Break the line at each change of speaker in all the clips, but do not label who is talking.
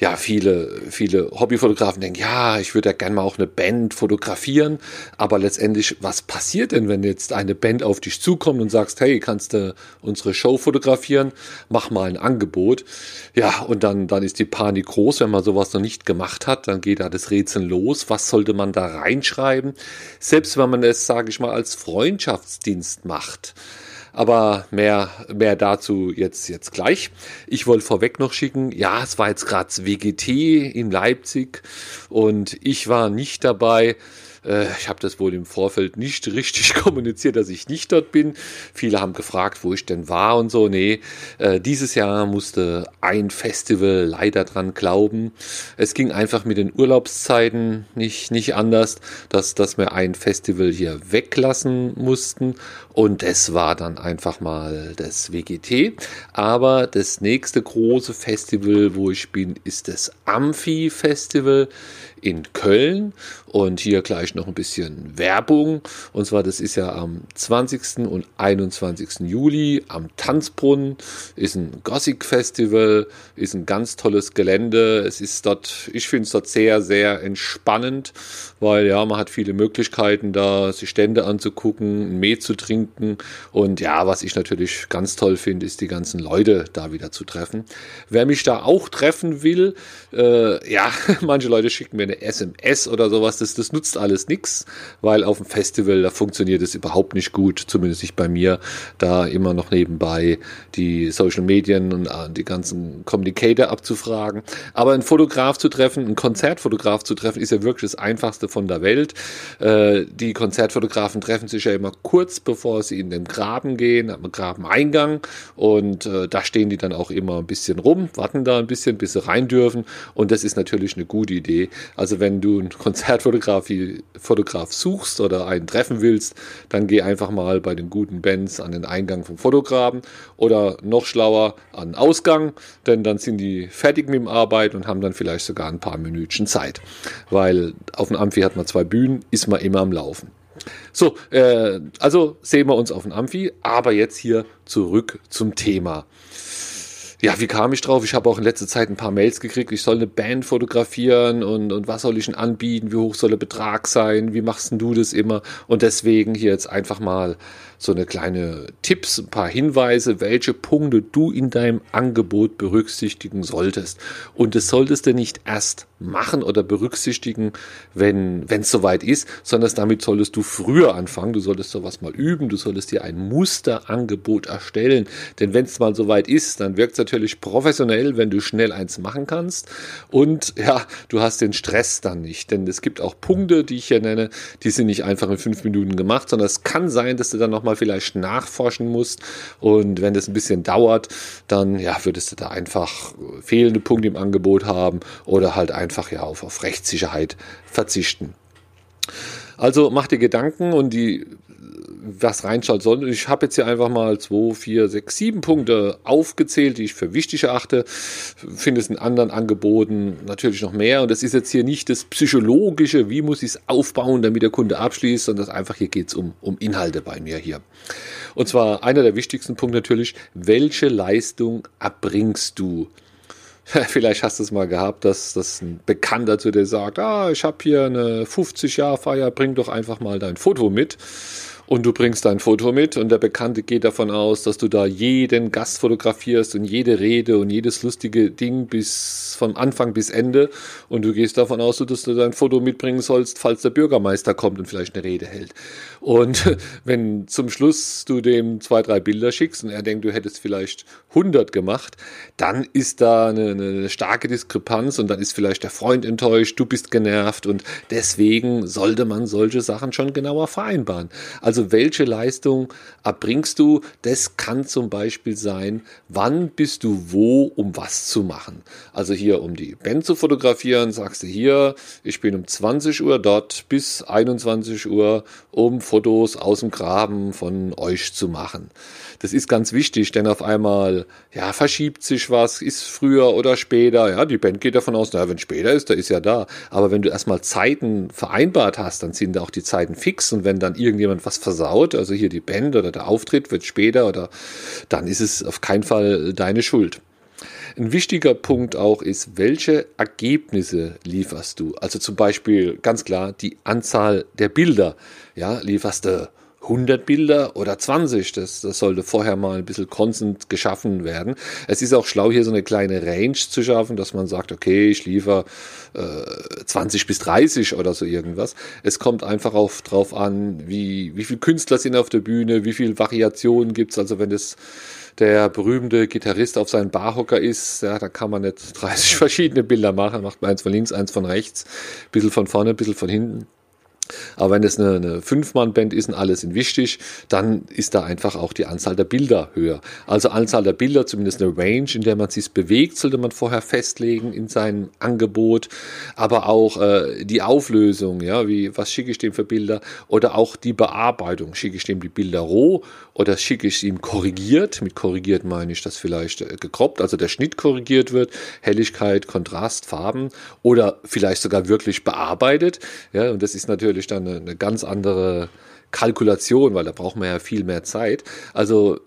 ja, viele, viele Hobbyfotografen denken, ja, ich würde ja gerne mal auch eine Band fotografieren, aber letztendlich, was passiert denn, wenn jetzt eine Band auf dich zukommt und sagst, hey, kannst du unsere Show fotografieren, mach mal ein Angebot. Ja, und dann, dann ist die Panik groß, wenn man sowas noch nicht gemacht hat, dann geht da das Rätsel los, was sollte man da reinschreiben, selbst wenn man es, sage ich mal, als Freundschaftsdienst macht. Aber mehr, mehr dazu jetzt, jetzt gleich. Ich wollte vorweg noch schicken, ja, es war jetzt gerade WGT in Leipzig und ich war nicht dabei. Äh, ich habe das wohl im Vorfeld nicht richtig kommuniziert, dass ich nicht dort bin. Viele haben gefragt, wo ich denn war und so. Nee, äh, dieses Jahr musste ein Festival leider dran glauben. Es ging einfach mit den Urlaubszeiten nicht, nicht anders, dass, dass wir ein Festival hier weglassen mussten. Und es war dann einfach mal das WGT. Aber das nächste große Festival, wo ich bin, ist das Amphi-Festival in Köln. Und hier gleich noch ein bisschen Werbung. Und zwar, das ist ja am 20. und 21. Juli am Tanzbrunnen. Ist ein Gothic Festival, ist ein ganz tolles Gelände. Es ist dort, ich finde es dort sehr, sehr entspannend, weil ja, man hat viele Möglichkeiten, da sich Stände anzugucken, ein Met zu trinken. Und ja, was ich natürlich ganz toll finde, ist die ganzen Leute da wieder zu treffen. Wer mich da auch treffen will, äh, ja, manche Leute schicken mir eine SMS oder sowas, das, das nutzt alles nichts, weil auf dem Festival, da funktioniert es überhaupt nicht gut, zumindest nicht bei mir, da immer noch nebenbei die Social Medien und äh, die ganzen Communicator abzufragen. Aber einen Fotograf zu treffen, einen Konzertfotograf zu treffen, ist ja wirklich das Einfachste von der Welt. Äh, die Konzertfotografen treffen sich ja immer kurz, bevor sie in den Graben gehen, am Grabeneingang und äh, da stehen die dann auch immer ein bisschen rum, warten da ein bisschen, bis sie rein dürfen und das ist natürlich eine gute Idee. Also wenn du einen Konzertfotograf suchst oder einen treffen willst, dann geh einfach mal bei den guten Bands an den Eingang vom Fotografen oder noch schlauer an den Ausgang, denn dann sind die fertig mit dem Arbeit und haben dann vielleicht sogar ein paar Minütchen Zeit. Weil auf dem Amphi hat man zwei Bühnen, ist man immer am Laufen. So, äh, also sehen wir uns auf dem Amphi, aber jetzt hier zurück zum Thema ja, wie kam ich drauf? Ich habe auch in letzter Zeit ein paar Mails gekriegt, ich soll eine Band fotografieren und, und was soll ich denn anbieten? Wie hoch soll der Betrag sein? Wie machst denn du das immer? Und deswegen hier jetzt einfach mal so eine kleine Tipps, ein paar Hinweise, welche Punkte du in deinem Angebot berücksichtigen solltest. Und das solltest du nicht erst machen oder berücksichtigen, wenn es soweit ist, sondern damit solltest du früher anfangen. Du solltest sowas mal üben, du solltest dir ein Musterangebot erstellen. Denn wenn es mal soweit ist, dann wirkt es natürlich professionell, wenn du schnell eins machen kannst. Und ja, du hast den Stress dann nicht. Denn es gibt auch Punkte, die ich hier nenne, die sind nicht einfach in fünf Minuten gemacht, sondern es kann sein, dass du dann nochmal vielleicht nachforschen musst. Und wenn das ein bisschen dauert, dann ja, würdest du da einfach fehlende Punkte im Angebot haben oder halt einfach ja auf, auf Rechtssicherheit verzichten. Also mach dir Gedanken und die was reinschaut soll. Ich habe jetzt hier einfach mal zwei, vier, sechs, sieben Punkte aufgezählt, die ich für wichtig erachte. Finde es in anderen Angeboten natürlich noch mehr. Und das ist jetzt hier nicht das Psychologische, wie muss ich es aufbauen, damit der Kunde abschließt, sondern das einfach hier geht es um, um Inhalte bei mir hier. Und zwar einer der wichtigsten Punkte natürlich, welche Leistung erbringst du? Vielleicht hast du es mal gehabt, dass, dass ein Bekannter zu dir sagt, ah, ich habe hier eine 50-Jahr-Feier, bring doch einfach mal dein Foto mit und du bringst dein Foto mit und der Bekannte geht davon aus, dass du da jeden Gast fotografierst und jede Rede und jedes lustige Ding bis vom Anfang bis Ende und du gehst davon aus, dass du dein Foto mitbringen sollst, falls der Bürgermeister kommt und vielleicht eine Rede hält. Und wenn zum Schluss du dem zwei, drei Bilder schickst und er denkt, du hättest vielleicht 100 gemacht, dann ist da eine, eine starke Diskrepanz und dann ist vielleicht der Freund enttäuscht, du bist genervt und deswegen sollte man solche Sachen schon genauer vereinbaren. Also Also welche Leistung erbringst du? Das kann zum Beispiel sein, wann bist du wo, um was zu machen. Also hier, um die Band zu fotografieren, sagst du hier, ich bin um 20 Uhr dort bis 21 Uhr, um Fotos aus dem Graben von euch zu machen. Das ist ganz wichtig, denn auf einmal, ja, verschiebt sich was, ist früher oder später. Ja, die Band geht davon aus, naja, wenn später ist, der ist ja da. Aber wenn du erstmal Zeiten vereinbart hast, dann sind auch die Zeiten fix. Und wenn dann irgendjemand was versaut, also hier die Band oder der Auftritt wird später oder dann ist es auf keinen Fall deine Schuld. Ein wichtiger Punkt auch ist, welche Ergebnisse lieferst du? Also zum Beispiel ganz klar die Anzahl der Bilder. Ja, lieferst du 100 Bilder oder 20. Das, das sollte vorher mal ein bisschen konstant geschaffen werden. Es ist auch schlau, hier so eine kleine Range zu schaffen, dass man sagt, okay, ich liefere äh, 20 bis 30 oder so irgendwas. Es kommt einfach auf, drauf an, wie, wie viele Künstler sind auf der Bühne, wie viele Variationen gibt's. Also wenn das der berühmte Gitarrist auf seinen Barhocker ist, ja, da kann man nicht 30 verschiedene Bilder machen, macht man eins von links, eins von rechts, ein bisschen von vorne, ein bisschen von hinten. Aber wenn es eine, eine Fünf-Mann-Band ist und alles sind wichtig, dann ist da einfach auch die Anzahl der Bilder höher. Also Anzahl der Bilder, zumindest eine Range, in der man sich bewegt, sollte man vorher festlegen in seinem Angebot. Aber auch äh, die Auflösung, ja, wie was schicke ich dem für Bilder oder auch die Bearbeitung. Schicke ich dem die Bilder roh oder schicke ich ihm korrigiert? Mit korrigiert meine ich, dass vielleicht äh, gekroppt, also der Schnitt korrigiert wird, Helligkeit, Kontrast, Farben oder vielleicht sogar wirklich bearbeitet. Ja, und das ist natürlich natürlich dann eine, eine ganz andere Kalkulation, weil da braucht man ja viel mehr Zeit. Also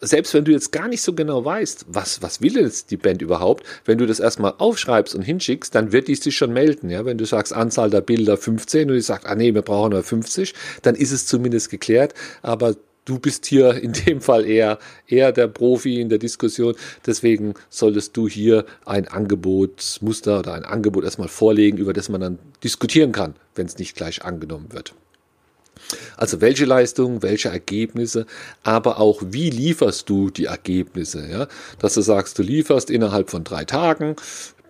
selbst wenn du jetzt gar nicht so genau weißt, was, was will jetzt die Band überhaupt, wenn du das erstmal aufschreibst und hinschickst, dann wird die sich schon melden. Ja? Wenn du sagst, Anzahl der Bilder 15 und die sagt, ah nee, wir brauchen nur 50, dann ist es zumindest geklärt. Aber du bist hier in dem Fall eher, eher der Profi in der Diskussion. Deswegen solltest du hier ein Angebotsmuster oder ein Angebot erstmal vorlegen, über das man dann diskutieren kann, wenn es nicht gleich angenommen wird. Also welche Leistungen, welche Ergebnisse, aber auch wie lieferst du die Ergebnisse, ja? Dass du sagst, du lieferst innerhalb von drei Tagen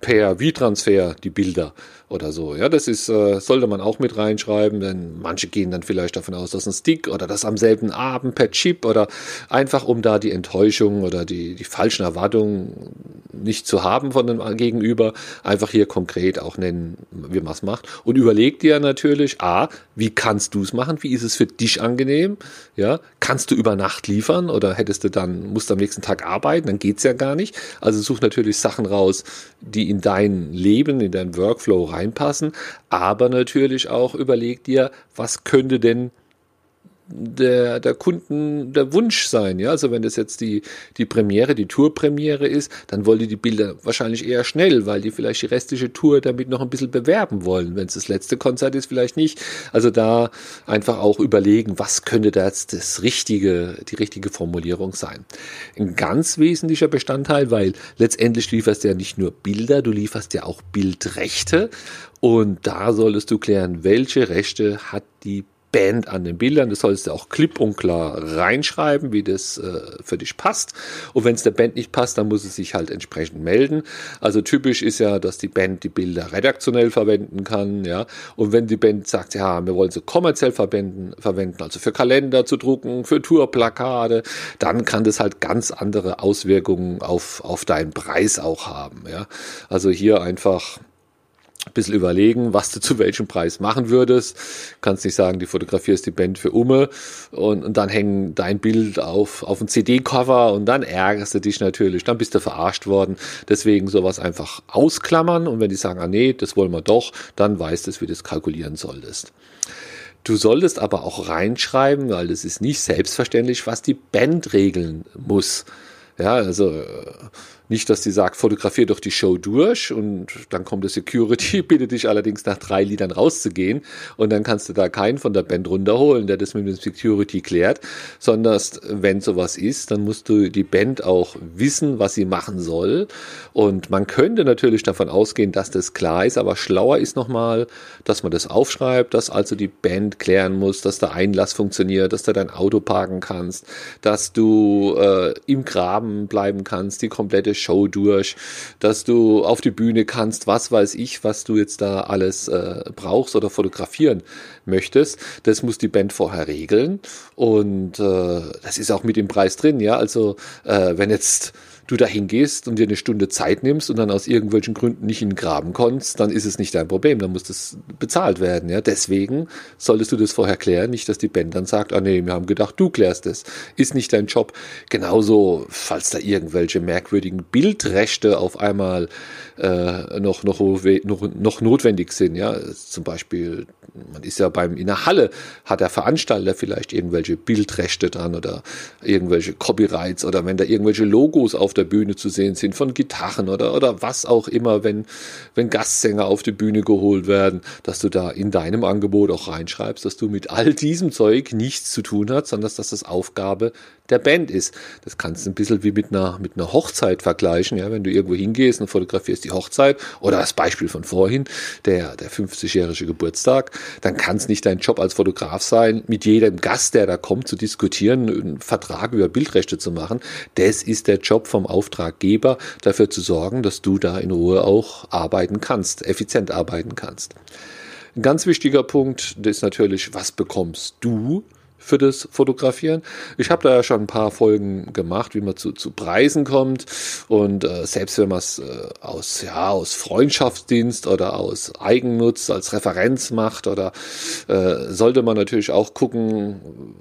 per V-Transfer die Bilder oder so. Ja, das ist, äh, sollte man auch mit reinschreiben, denn manche gehen dann vielleicht davon aus, dass ein Stick oder das am selben Abend per Chip oder einfach um da die Enttäuschung oder die, die falschen Erwartungen nicht zu haben von dem Gegenüber, einfach hier konkret auch nennen, wie man es macht. Und überleg dir natürlich, A, wie kannst du es machen? Wie ist es für dich angenehm? Ja, kannst du über Nacht liefern oder hättest du dann, musst du am nächsten Tag arbeiten? Dann geht's ja gar nicht. Also such natürlich Sachen raus, die in dein Leben, in dein Workflow rein reinpassen, aber natürlich auch überleg dir, was könnte denn der, der Kunden der Wunsch sein. Ja, also wenn das jetzt die, die Premiere, die Tourpremiere ist, dann wollen die die Bilder wahrscheinlich eher schnell, weil die vielleicht die restliche Tour damit noch ein bisschen bewerben wollen. Wenn es das letzte Konzert ist, vielleicht nicht. Also da einfach auch überlegen, was könnte da jetzt das richtige, die richtige Formulierung sein. Ein ganz wesentlicher Bestandteil, weil letztendlich lieferst du ja nicht nur Bilder, du lieferst ja auch Bildrechte. Und da solltest du klären, welche Rechte hat die Band an den Bildern. Das solltest du auch klipp und klar reinschreiben, wie das äh, für dich passt. Und wenn es der Band nicht passt, dann muss es sich halt entsprechend melden. Also typisch ist ja, dass die Band die Bilder redaktionell verwenden kann, ja. Und wenn die Band sagt, ja, wir wollen sie kommerziell verwenden, verwenden, also für Kalender zu drucken, für Tourplakate, dann kann das halt ganz andere Auswirkungen auf, auf deinen Preis auch haben, ja. Also hier einfach ein bisschen überlegen, was du zu welchem Preis machen würdest. Kannst nicht sagen, die fotografierst die Band für Umme und, und dann hängen dein Bild auf, auf ein CD-Cover und dann ärgerst du dich natürlich, dann bist du verarscht worden. Deswegen sowas einfach ausklammern und wenn die sagen, ah nee, das wollen wir doch, dann weißt du, wie du das kalkulieren solltest. Du solltest aber auch reinschreiben, weil es ist nicht selbstverständlich, was die Band regeln muss. Ja, also äh, nicht, dass die sagt, fotografier doch die Show durch und dann kommt der Security, bittet dich allerdings nach drei Liedern rauszugehen und dann kannst du da keinen von der Band runterholen, der das mit dem Security klärt, sondern wenn sowas ist, dann musst du die Band auch wissen, was sie machen soll. Und man könnte natürlich davon ausgehen, dass das klar ist, aber schlauer ist nochmal, dass man das aufschreibt, dass also die Band klären muss, dass der Einlass funktioniert, dass du dein Auto parken kannst, dass du äh, im Graben bleiben kannst, die komplette Show durch, dass du auf die Bühne kannst, was weiß ich, was du jetzt da alles äh, brauchst oder fotografieren möchtest. Das muss die Band vorher regeln und äh, das ist auch mit dem Preis drin, ja. Also äh, wenn jetzt du dahin gehst und dir eine Stunde Zeit nimmst und dann aus irgendwelchen Gründen nicht in den Graben kommst, dann ist es nicht dein Problem, dann muss das bezahlt werden. Ja? Deswegen solltest du das vorher klären, nicht, dass die Band dann sagt, ah nee, wir haben gedacht, du klärst das. Ist nicht dein Job. Genauso, falls da irgendwelche merkwürdigen Bildrechte auf einmal äh, noch, noch, noch, noch notwendig sind. Ja? Zum Beispiel, man ist ja beim, in der Halle, hat der Veranstalter vielleicht irgendwelche Bildrechte dran oder irgendwelche Copyrights oder wenn da irgendwelche Logos auf der Bühne zu sehen sind von Gitarren oder, oder was auch immer, wenn, wenn Gastsänger auf die Bühne geholt werden, dass du da in deinem Angebot auch reinschreibst, dass du mit all diesem Zeug nichts zu tun hast, sondern dass das Aufgabe der Band ist. Das kannst du ein bisschen wie mit einer, mit einer Hochzeit vergleichen, ja, wenn du irgendwo hingehst und fotografierst die Hochzeit oder das Beispiel von vorhin, der, der 50-jährige Geburtstag, dann kann es nicht dein Job als Fotograf sein, mit jedem Gast, der da kommt, zu diskutieren, einen Vertrag über Bildrechte zu machen. Das ist der Job vom Auftraggeber, dafür zu sorgen, dass du da in Ruhe auch arbeiten kannst, effizient arbeiten kannst. Ein ganz wichtiger Punkt ist natürlich, was bekommst du für das Fotografieren. Ich habe da ja schon ein paar Folgen gemacht, wie man zu, zu Preisen kommt. Und äh, selbst wenn man es äh, aus, ja, aus Freundschaftsdienst oder aus Eigennutz als Referenz macht, oder äh, sollte man natürlich auch gucken,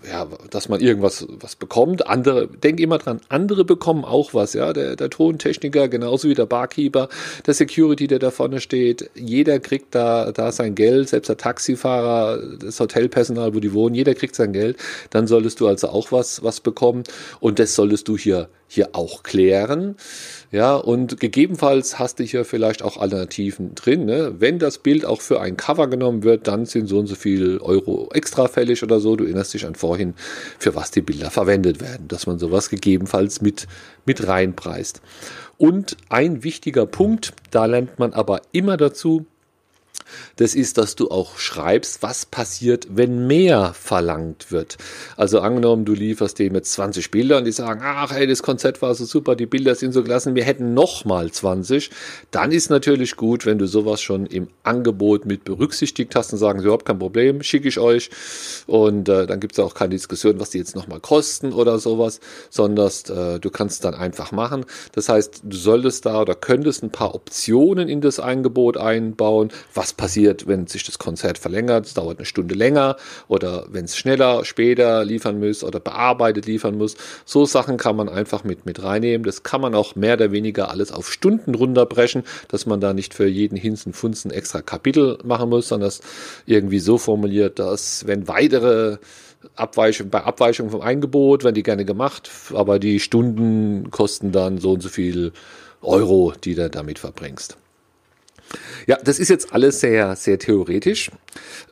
ja, dass man irgendwas was bekommt. Andere, denk immer dran, andere bekommen auch was, ja. Der, der Tontechniker, genauso wie der Barkeeper, der Security, der da vorne steht. Jeder kriegt da, da sein Geld, selbst der Taxifahrer, das Hotelpersonal, wo die wohnen, jeder kriegt sein Geld. Geld, dann solltest du also auch was, was bekommen. Und das solltest du hier, hier auch klären. Ja, und gegebenenfalls hast du hier vielleicht auch Alternativen drin. Ne? Wenn das Bild auch für ein Cover genommen wird, dann sind so und so viel Euro extra fällig oder so. Du erinnerst dich an vorhin, für was die Bilder verwendet werden, dass man sowas gegebenenfalls mit, mit reinpreist. Und ein wichtiger Punkt, da lernt man aber immer dazu, das ist, dass du auch schreibst, was passiert, wenn mehr verlangt wird. Also angenommen, du lieferst dem jetzt 20 Bilder und die sagen, ach hey, das Konzept war so super, die Bilder sind so gelassen, wir hätten noch mal 20. Dann ist natürlich gut, wenn du sowas schon im Angebot mit berücksichtigt hast und sagen, überhaupt kein Problem, schicke ich euch. Und äh, dann gibt es auch keine Diskussion, was die jetzt noch mal kosten oder sowas, sondern äh, du kannst dann einfach machen. Das heißt, du solltest da oder könntest ein paar Optionen in das Angebot einbauen, was passiert, wenn sich das Konzert verlängert, es dauert eine Stunde länger oder wenn es schneller, später liefern muss oder bearbeitet liefern muss. So Sachen kann man einfach mit, mit reinnehmen. Das kann man auch mehr oder weniger alles auf Stunden runterbrechen, dass man da nicht für jeden Hinsen, Funzen extra Kapitel machen muss, sondern das irgendwie so formuliert, dass wenn weitere Abweichung, bei Abweichung vom Angebot werden die gerne gemacht, aber die Stunden kosten dann so und so viel Euro, die du damit verbringst. Ja, das ist jetzt alles sehr, sehr theoretisch.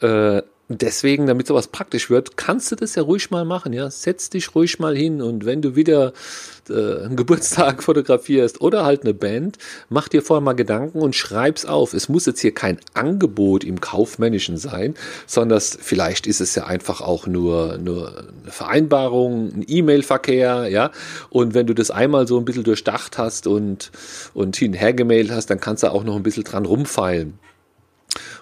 Äh, deswegen, damit sowas praktisch wird, kannst du das ja ruhig mal machen. Ja, setz dich ruhig mal hin und wenn du wieder äh, einen Geburtstag fotografierst oder halt eine Band, mach dir vorher mal Gedanken und schreib's auf. Es muss jetzt hier kein Angebot im kaufmännischen sein, sondern vielleicht ist es ja einfach auch nur nur eine Vereinbarung, ein E-Mail-Verkehr, ja. Und wenn du das einmal so ein bisschen durchdacht hast und und hin gemailt hast, dann kannst du auch noch ein bisschen dran rumfeilen.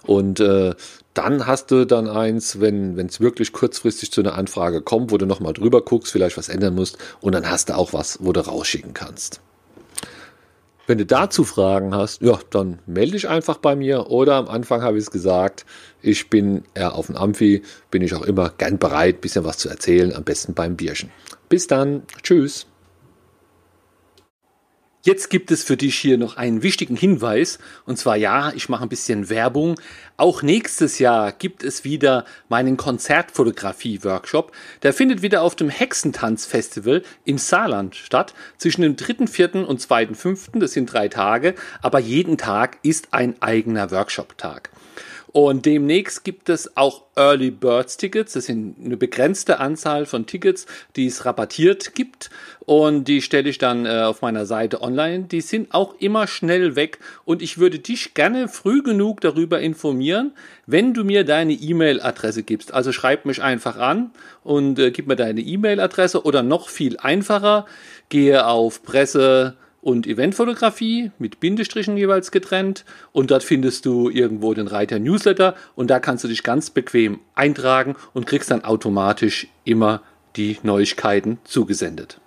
Und äh, dann hast du dann eins, wenn es wirklich kurzfristig zu einer Anfrage kommt, wo du nochmal drüber guckst, vielleicht was ändern musst und dann hast du auch was, wo du rausschicken kannst. Wenn du dazu Fragen hast, ja, dann melde dich einfach bei mir oder am Anfang habe ich es gesagt, ich bin eher auf dem Amphi, bin ich auch immer gern bereit, ein bisschen was zu erzählen, am besten beim Bierchen. Bis dann, tschüss.
Jetzt gibt es für dich hier noch einen wichtigen Hinweis. Und zwar ja, ich mache ein bisschen Werbung. Auch nächstes Jahr gibt es wieder meinen Konzertfotografie-Workshop. Der findet wieder auf dem Hexentanz-Festival im Saarland statt. Zwischen dem 3.4. und 2.5. Das sind drei Tage. Aber jeden Tag ist ein eigener Workshop-Tag. Und demnächst gibt es auch Early Birds Tickets. Das sind eine begrenzte Anzahl von Tickets, die es rabattiert gibt. Und die stelle ich dann äh, auf meiner Seite online. Die sind auch immer schnell weg. Und ich würde dich gerne früh genug darüber informieren, wenn du mir deine E-Mail-Adresse gibst. Also schreib mich einfach an und äh, gib mir deine E-Mail-Adresse oder noch viel einfacher, gehe auf Presse und Eventfotografie mit Bindestrichen jeweils getrennt. Und dort findest du irgendwo den Reiter Newsletter und da kannst du dich ganz bequem eintragen und kriegst dann automatisch immer die Neuigkeiten zugesendet.